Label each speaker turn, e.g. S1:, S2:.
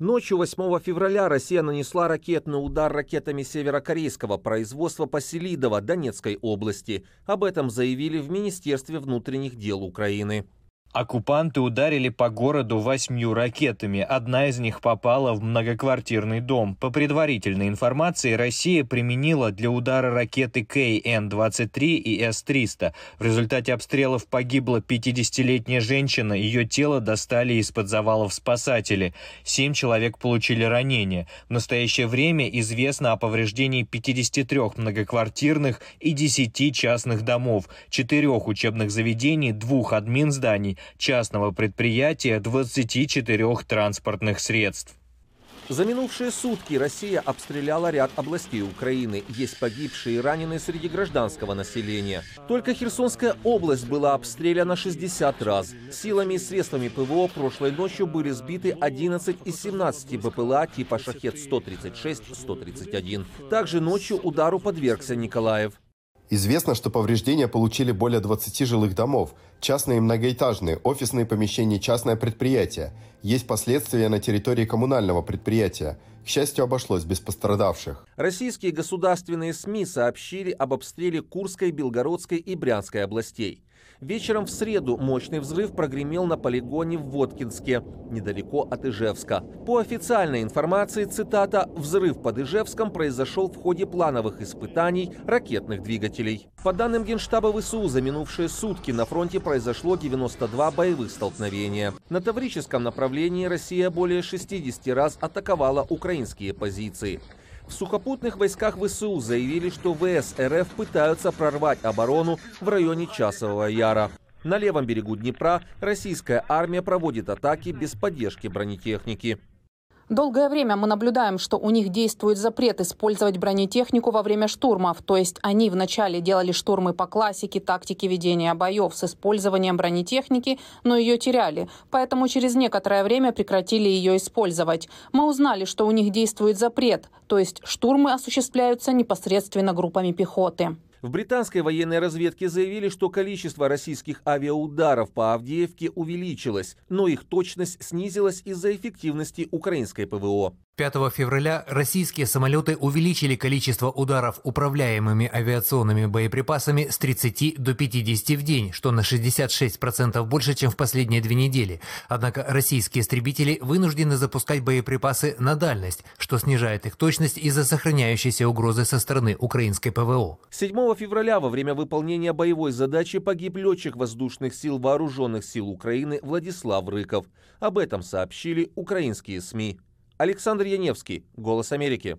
S1: Ночью 8 февраля Россия нанесла ракетный удар ракетами северокорейского производства по Селидово Донецкой области. Об этом заявили в Министерстве внутренних дел Украины.
S2: Оккупанты ударили по городу восьмью ракетами. Одна из них попала в многоквартирный дом. По предварительной информации, Россия применила для удара ракеты КН-23 и С-300. В результате обстрелов погибла 50-летняя женщина. Ее тело достали из-под завалов спасатели. Семь человек получили ранения. В настоящее время известно о повреждении 53 многоквартирных и 10 частных домов, четырех учебных заведений, двух админ зданий, частного предприятия 24 транспортных средств.
S1: За минувшие сутки Россия обстреляла ряд областей Украины. Есть погибшие и раненые среди гражданского населения. Только Херсонская область была обстреляна 60 раз. Силами и средствами ПВО прошлой ночью были сбиты 11 из 17 БПЛА типа «Шахет-136-131». Также ночью удару подвергся Николаев.
S3: Известно, что повреждения получили более 20 жилых домов, частные и многоэтажные, офисные помещения, частное предприятие. Есть последствия на территории коммунального предприятия. К счастью, обошлось без пострадавших.
S1: Российские государственные СМИ сообщили об обстреле Курской, Белгородской и Брянской областей. Вечером в среду мощный взрыв прогремел на полигоне в Воткинске, недалеко от Ижевска. По официальной информации, цитата, «взрыв под Ижевском произошел в ходе плановых испытаний ракетных двигателей». По данным Генштаба ВСУ, за минувшие сутки на фронте произошло 92 боевых столкновения. На таврическом направлении Россия более 60 раз атаковала украинские позиции. В сухопутных войсках ВСУ заявили, что ВС РФ пытаются прорвать оборону в районе Часового Яра. На левом берегу Днепра российская армия проводит атаки без поддержки бронетехники.
S4: Долгое время мы наблюдаем, что у них действует запрет использовать бронетехнику во время штурмов. То есть они вначале делали штурмы по классике тактики ведения боев с использованием бронетехники, но ее теряли. Поэтому через некоторое время прекратили ее использовать. Мы узнали, что у них действует запрет. То есть штурмы осуществляются непосредственно группами пехоты.
S1: В британской военной разведке заявили, что количество российских авиаударов по Авдеевке увеличилось, но их точность снизилась из-за эффективности украинской ПВО.
S5: 5 февраля российские самолеты увеличили количество ударов управляемыми авиационными боеприпасами с 30 до 50 в день, что на 66% больше, чем в последние две недели. Однако российские истребители вынуждены запускать боеприпасы на дальность, что снижает их точность из-за сохраняющейся угрозы со стороны украинской ПВО.
S1: 7 февраля во время выполнения боевой задачи погиб летчик воздушных сил Вооруженных сил Украины Владислав Рыков. Об этом сообщили украинские СМИ. Александр Яневский, «Голос Америки».